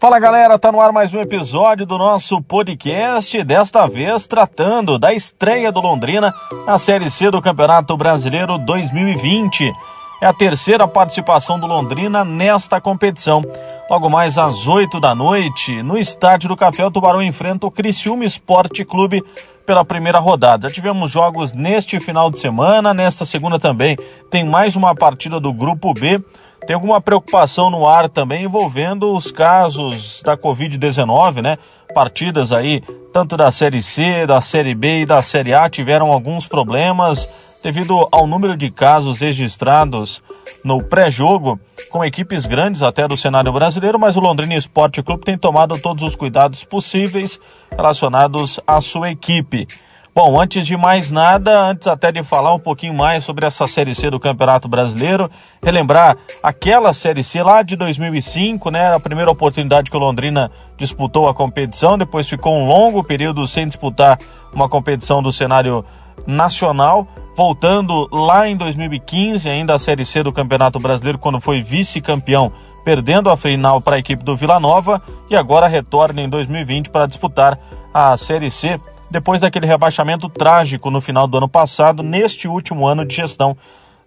Fala galera, tá no ar mais um episódio do nosso podcast, desta vez tratando da estreia do Londrina na Série C do Campeonato Brasileiro 2020. É a terceira participação do Londrina nesta competição. Logo mais às 8 da noite, no Estádio do Café, o Tubarão enfrenta o Criciúma Esporte Clube pela primeira rodada. Já tivemos jogos neste final de semana, nesta segunda também tem mais uma partida do Grupo B. Tem alguma preocupação no ar também envolvendo os casos da Covid-19, né? Partidas aí, tanto da Série C, da Série B e da Série A, tiveram alguns problemas devido ao número de casos registrados no pré-jogo, com equipes grandes até do cenário brasileiro, mas o Londrina Esporte Clube tem tomado todos os cuidados possíveis relacionados à sua equipe. Bom, antes de mais nada, antes até de falar um pouquinho mais sobre essa Série C do Campeonato Brasileiro, relembrar aquela Série C lá de 2005, né? A primeira oportunidade que o Londrina disputou a competição, depois ficou um longo período sem disputar uma competição do cenário nacional, voltando lá em 2015, ainda a Série C do Campeonato Brasileiro, quando foi vice-campeão, perdendo a final para a equipe do Vila Nova, e agora retorna em 2020 para disputar a Série C depois daquele rebaixamento trágico no final do ano passado, neste último ano de gestão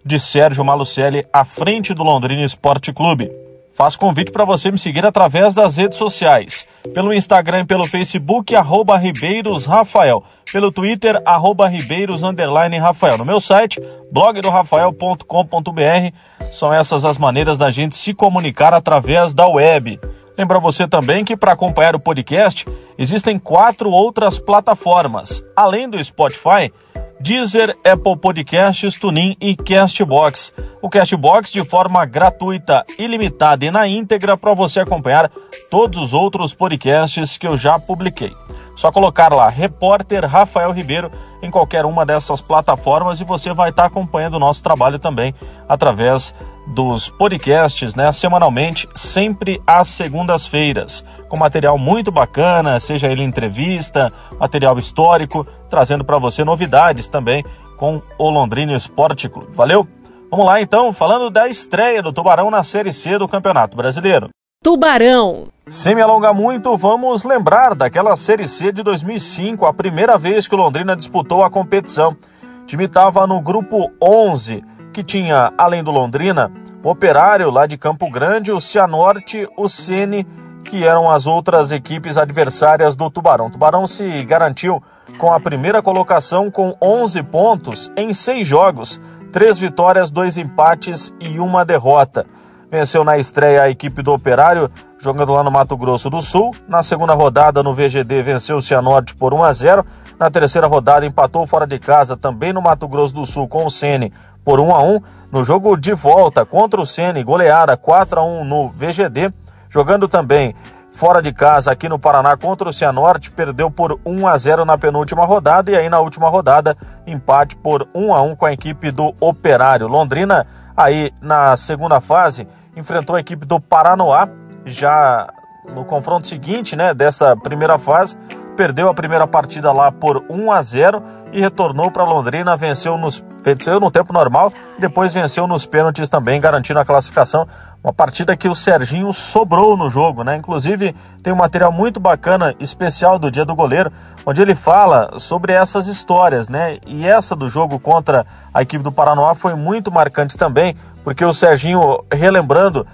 de Sérgio Malucelli à frente do Londrina Esporte Clube. Faço convite para você me seguir através das redes sociais, pelo Instagram e pelo Facebook, arroba Ribeiros Rafael, pelo Twitter, arroba Ribeiros Rafael, no meu site, blogdorafael.com.br. São essas as maneiras da gente se comunicar através da web. Lembra você também que para acompanhar o podcast existem quatro outras plataformas, além do Spotify, Deezer, Apple Podcasts, TuneIn e Castbox. O Castbox de forma gratuita, ilimitada e na íntegra para você acompanhar todos os outros podcasts que eu já publiquei. Só colocar lá Repórter Rafael Ribeiro em qualquer uma dessas plataformas e você vai estar acompanhando o nosso trabalho também através dos podcasts, né, semanalmente, sempre às segundas-feiras, com material muito bacana, seja ele entrevista, material histórico, trazendo para você novidades também com o Londrina Esporte Clube. Valeu? Vamos lá então, falando da estreia do Tubarão na Série C do Campeonato Brasileiro. Tubarão. Sem me alongar muito, vamos lembrar daquela Série C de 2005, a primeira vez que o Londrina disputou a competição. O time estava no grupo 11, que tinha, além do Londrina, o Operário lá de Campo Grande, o Cianorte, o Sene, que eram as outras equipes adversárias do Tubarão. O Tubarão se garantiu com a primeira colocação com 11 pontos em seis jogos, três vitórias, dois empates e uma derrota venceu na estreia a equipe do Operário, jogando lá no Mato Grosso do Sul. Na segunda rodada, no VGD, venceu o Cianorte por 1 a 0. Na terceira rodada, empatou fora de casa, também no Mato Grosso do Sul, com o Sene por 1 a 1. No jogo de volta contra o Sene, goleada 4 a 1 no VGD. Jogando também fora de casa aqui no Paraná contra o Cianorte, perdeu por 1 a 0 na penúltima rodada e aí na última rodada empate por 1 a 1 com a equipe do Operário. Londrina aí na segunda fase enfrentou a equipe do Paranoá já no confronto seguinte, né, dessa primeira fase, perdeu a primeira partida lá por 1 a 0 e retornou para Londrina, venceu nos venceu no tempo normal depois venceu nos pênaltis também, garantindo a classificação. Uma partida que o Serginho sobrou no jogo, né? Inclusive tem um material muito bacana, especial do Dia do Goleiro, onde ele fala sobre essas histórias, né? E essa do jogo contra a equipe do Paranoá foi muito marcante também, porque o Serginho relembrando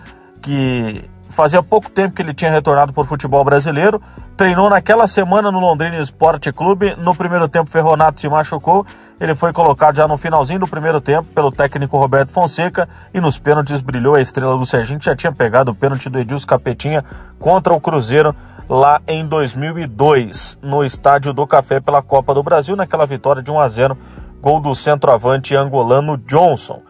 que fazia pouco tempo que ele tinha retornado para o futebol brasileiro, treinou naquela semana no Londrina Esporte Clube, no primeiro tempo Ferronato se machucou, ele foi colocado já no finalzinho do primeiro tempo pelo técnico Roberto Fonseca. E nos pênaltis brilhou a estrela do Serginho, que já tinha pegado o pênalti do Edilson Capetinha contra o Cruzeiro lá em 2002, no estádio do Café pela Copa do Brasil, naquela vitória de 1 a 0, gol do centroavante angolano Johnson.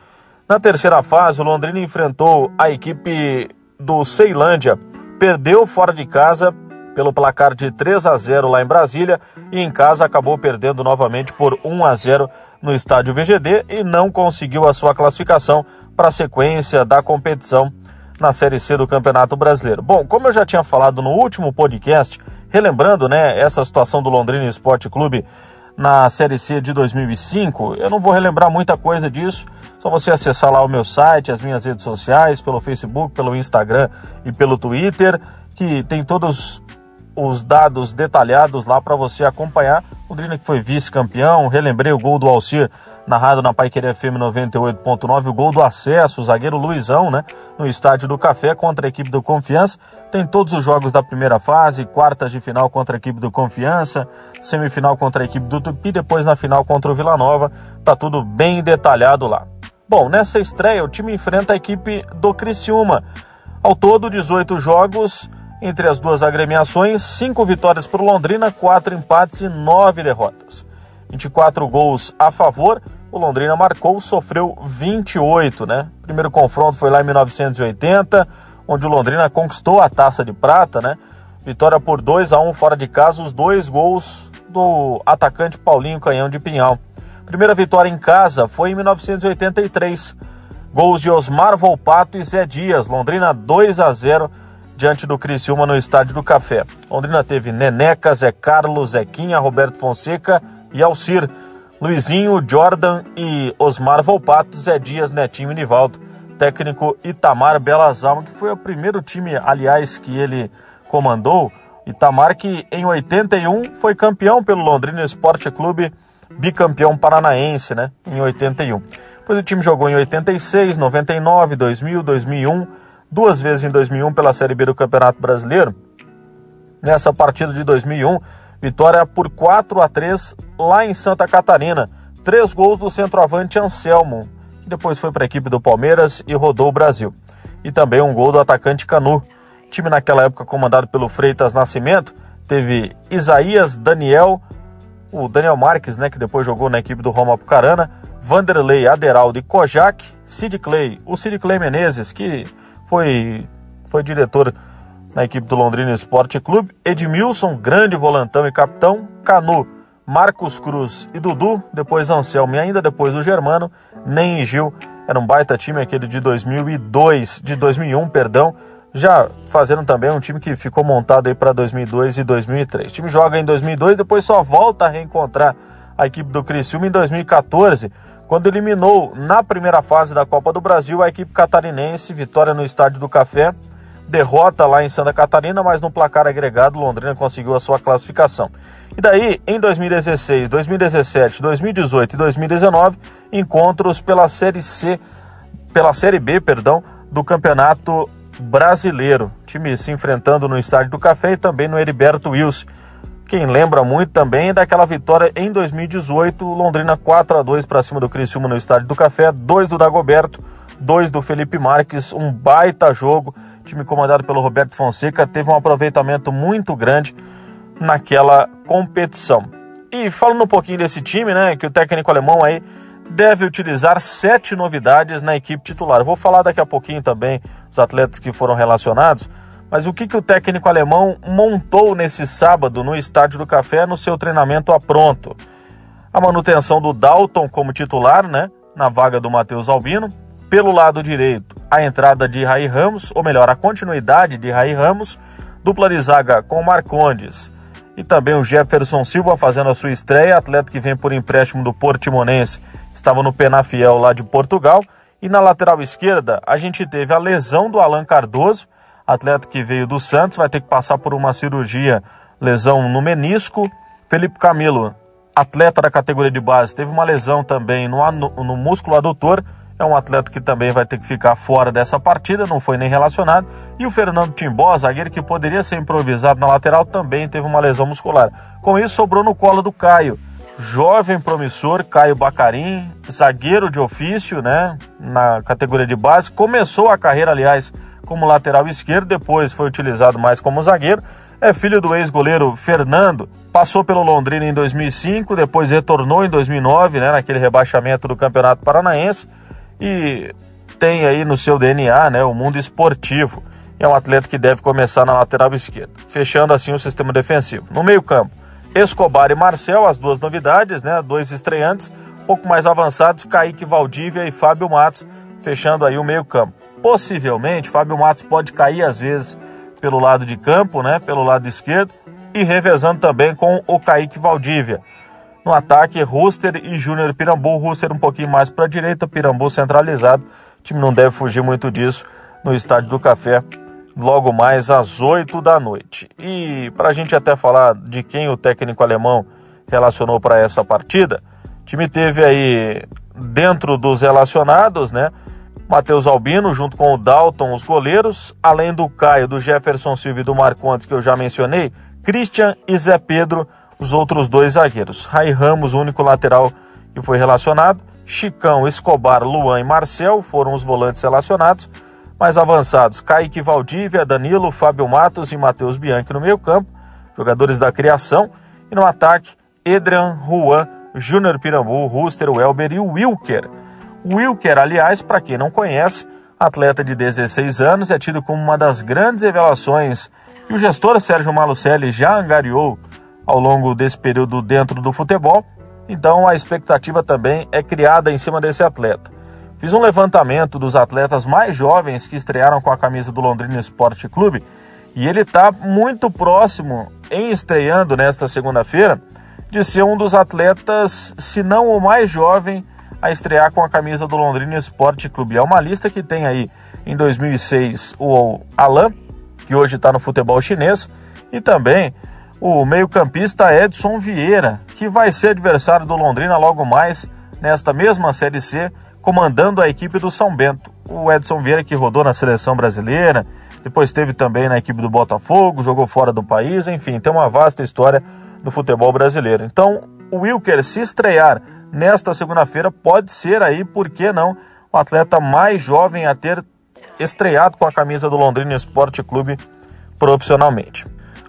Na terceira fase, o Londrina enfrentou a equipe do Ceilândia, perdeu fora de casa pelo placar de 3 a 0 lá em Brasília e em casa acabou perdendo novamente por 1 a 0 no estádio VGD e não conseguiu a sua classificação para a sequência da competição na Série C do Campeonato Brasileiro. Bom, como eu já tinha falado no último podcast, relembrando, né, essa situação do Londrina Esporte Clube na Série C de 2005. Eu não vou relembrar muita coisa disso, só você acessar lá o meu site, as minhas redes sociais, pelo Facebook, pelo Instagram e pelo Twitter, que tem todos os dados detalhados lá para você acompanhar. Londrina que foi vice-campeão, relembrei o gol do Alcir narrado na Paiquerê FM 98.9, o gol do acesso, o zagueiro Luizão, né, no estádio do Café contra a equipe do Confiança. Tem todos os jogos da primeira fase, quartas de final contra a equipe do Confiança, semifinal contra a equipe do Tupi, depois na final contra o Vila Nova. Tá tudo bem detalhado lá. Bom, nessa estreia o time enfrenta a equipe do Criciúma. Ao todo, 18 jogos entre as duas agremiações, 5 vitórias para o Londrina, 4 empates e 9 derrotas. 24 gols a favor, o Londrina marcou, sofreu 28, né? Primeiro confronto foi lá em 1980, onde o Londrina conquistou a taça de prata, né? Vitória por 2 a 1 fora de casa, os dois gols do atacante Paulinho Canhão de Pinhal. Primeira vitória em casa foi em 1983. Gols de Osmar Volpato e Zé Dias. Londrina 2 a 0 diante do Criciúma no Estádio do Café. Londrina teve Neneca, Zé Carlos, Zequinha, Roberto Fonseca e Alcir. Luizinho, Jordan e Osmar Volpato, Zé Dias, Netinho e Nivaldo. Técnico Itamar Belazalma, que foi o primeiro time, aliás, que ele comandou. Itamar que em 81 foi campeão pelo Londrina Esporte Clube, bicampeão paranaense, né? Em 81. Depois o time jogou em 86, 99, 2000, 2001, duas vezes em 2001 pela Série B do Campeonato Brasileiro. Nessa partida de 2001, Vitória por 4 a 3 lá em Santa Catarina. Três gols do centroavante Anselmo, que depois foi para a equipe do Palmeiras e rodou o Brasil. E também um gol do atacante Canu. Time naquela época comandado pelo Freitas Nascimento teve Isaías, Daniel, o Daniel Marques, né, que depois jogou na equipe do Roma Apucarana, Vanderlei, Aderaldo e Kojak, Sid Clay, o Sid Clay Menezes, que foi, foi diretor na equipe do Londrina Esporte Clube, Edmilson, grande volantão e capitão, Canu, Marcos Cruz e Dudu, depois Anselmo e ainda depois o Germano, Nem e Gil. Era um baita time aquele de 2002, de 2001, perdão, já fazendo também um time que ficou montado aí para 2002 e 2003. O time joga em 2002, depois só volta a reencontrar a equipe do Criciúma em 2014, quando eliminou na primeira fase da Copa do Brasil a equipe catarinense, vitória no Estádio do Café, derrota lá em Santa Catarina, mas no placar agregado Londrina conseguiu a sua classificação. E daí, em 2016, 2017, 2018 e 2019, encontros pela Série C, pela Série B, perdão, do Campeonato Brasileiro. Time se enfrentando no Estádio do Café e também no Heriberto Wilson. Quem lembra muito também é daquela vitória em 2018, Londrina 4 a 2 para cima do Criciúma no Estádio do Café, dois do Dagoberto, dois do Felipe Marques, um baita jogo time comandado pelo Roberto Fonseca teve um aproveitamento muito grande naquela competição. E falando um pouquinho desse time, né, que o técnico alemão aí deve utilizar sete novidades na equipe titular. Vou falar daqui a pouquinho também os atletas que foram relacionados, mas o que, que o técnico alemão montou nesse sábado no Estádio do Café no seu treinamento a pronto? A manutenção do Dalton como titular, né, na vaga do Matheus Albino, pelo lado direito, a entrada de Raí Ramos, ou melhor, a continuidade de Raí Ramos, dupla de zaga com Marcondes. E também o Jefferson Silva fazendo a sua estreia, atleta que vem por empréstimo do Portimonense, estava no Penafiel lá de Portugal. E na lateral esquerda, a gente teve a lesão do Alan Cardoso, atleta que veio do Santos, vai ter que passar por uma cirurgia, lesão no menisco. Felipe Camilo, atleta da categoria de base, teve uma lesão também no, no músculo adutor é um atleta que também vai ter que ficar fora dessa partida, não foi nem relacionado. E o Fernando Timbó, zagueiro que poderia ser improvisado na lateral, também teve uma lesão muscular. Com isso, sobrou no colo do Caio. Jovem promissor, Caio Bacarim, zagueiro de ofício, né, na categoria de base. Começou a carreira, aliás, como lateral esquerdo, depois foi utilizado mais como zagueiro. É filho do ex-goleiro Fernando, passou pelo Londrina em 2005, depois retornou em 2009, né, naquele rebaixamento do Campeonato Paranaense e tem aí no seu DNA né, o mundo esportivo. É um atleta que deve começar na lateral esquerda, fechando assim o sistema defensivo. No meio-campo, Escobar e Marcel, as duas novidades, né, dois estreantes, um pouco mais avançados, Kaique Valdívia e Fábio Matos, fechando aí o meio-campo. Possivelmente, Fábio Matos pode cair às vezes pelo lado de campo, né, pelo lado esquerdo, e revezando também com o Kaique Valdívia. No ataque, Ruster e Júnior Pirambu. Ruster um pouquinho mais para a direita, Pirambu centralizado. O time não deve fugir muito disso no Estádio do Café, logo mais às 8 da noite. E para a gente até falar de quem o técnico alemão relacionou para essa partida, o time teve aí dentro dos relacionados, né? Matheus Albino, junto com o Dalton, os goleiros, além do Caio, do Jefferson Silva e do Marcondes, que eu já mencionei, Christian e Zé Pedro, os outros dois zagueiros. Rai Ramos, o único lateral que foi relacionado. Chicão, Escobar, Luan e Marcel foram os volantes relacionados. Mais avançados, Kaique Valdívia, Danilo, Fábio Matos e Matheus Bianchi no meio campo, jogadores da criação. E no ataque, Edrian, Juan, Júnior Pirambu, Ruster, Welber e Wilker. Wilker, aliás, para quem não conhece, atleta de 16 anos, é tido como uma das grandes revelações que o gestor Sérgio Malucelli já angariou ao longo desse período dentro do futebol. Então a expectativa também é criada em cima desse atleta. Fiz um levantamento dos atletas mais jovens que estrearam com a camisa do Londrina Esporte Clube e ele está muito próximo, em estreando nesta segunda-feira, de ser um dos atletas, se não o mais jovem, a estrear com a camisa do Londrina Esporte Clube. É uma lista que tem aí em 2006 o Alain, que hoje está no futebol chinês, e também o meio-campista Edson Vieira, que vai ser adversário do Londrina logo mais nesta mesma Série C, comandando a equipe do São Bento. O Edson Vieira que rodou na seleção brasileira, depois teve também na equipe do Botafogo, jogou fora do país, enfim, tem uma vasta história do futebol brasileiro. Então, o Wilker se estrear nesta segunda-feira pode ser aí, por que não, o atleta mais jovem a ter estreado com a camisa do Londrina Esporte Clube profissionalmente.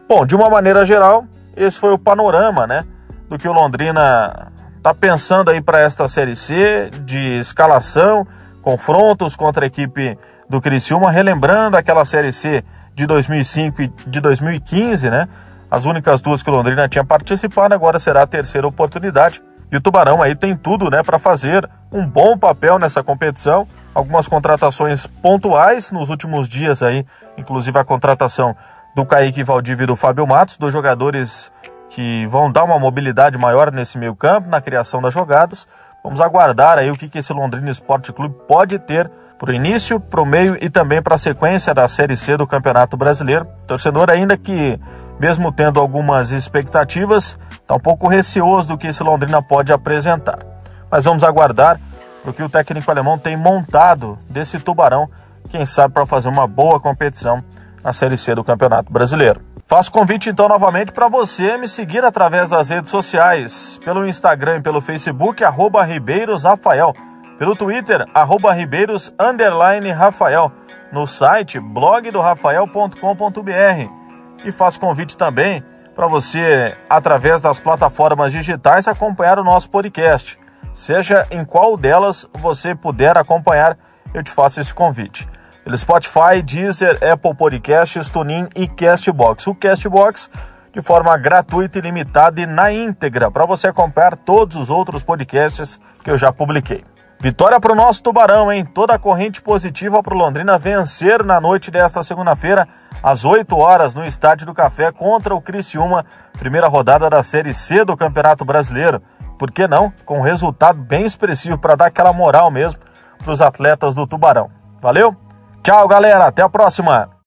Bom, de uma maneira geral, esse foi o panorama, né, do que o Londrina está pensando aí para esta Série C de escalação, confrontos contra a equipe do Criciúma, relembrando aquela Série C de 2005 e de 2015, né? As únicas duas que o Londrina tinha participado, agora será a terceira oportunidade. E o Tubarão aí tem tudo, né, para fazer um bom papel nessa competição. Algumas contratações pontuais nos últimos dias aí, inclusive a contratação do Kaique Valdívia e do Fábio Matos, dois jogadores que vão dar uma mobilidade maior nesse meio campo, na criação das jogadas. Vamos aguardar aí o que, que esse Londrina Esporte Clube pode ter para o início, para o meio e também para a sequência da Série C do Campeonato Brasileiro. Torcedor ainda que mesmo tendo algumas expectativas, está um pouco receoso do que esse Londrina pode apresentar. Mas vamos aguardar o que o técnico alemão tem montado desse Tubarão, quem sabe para fazer uma boa competição na Série C do Campeonato Brasileiro. Faço convite então novamente para você me seguir através das redes sociais, pelo Instagram e pelo Facebook, arroba Ribeiros Rafael, pelo Twitter, arroba Ribeiros Rafael, no site blogdorafael.com.br e faço convite também para você, através das plataformas digitais, acompanhar o nosso podcast. Seja em qual delas você puder acompanhar, eu te faço esse convite. Pelo Spotify, Deezer, Apple Podcasts, TuneIn e Castbox. O Castbox de forma gratuita, ilimitada e na íntegra, para você acompanhar todos os outros podcasts que eu já publiquei. Vitória para o nosso Tubarão, hein? Toda a corrente positiva para o Londrina vencer na noite desta segunda-feira, às 8 horas, no Estádio do Café, contra o Criciúma, primeira rodada da Série C do Campeonato Brasileiro. Por que não? Com um resultado bem expressivo para dar aquela moral mesmo para os atletas do Tubarão. Valeu? Tchau, galera. Até a próxima.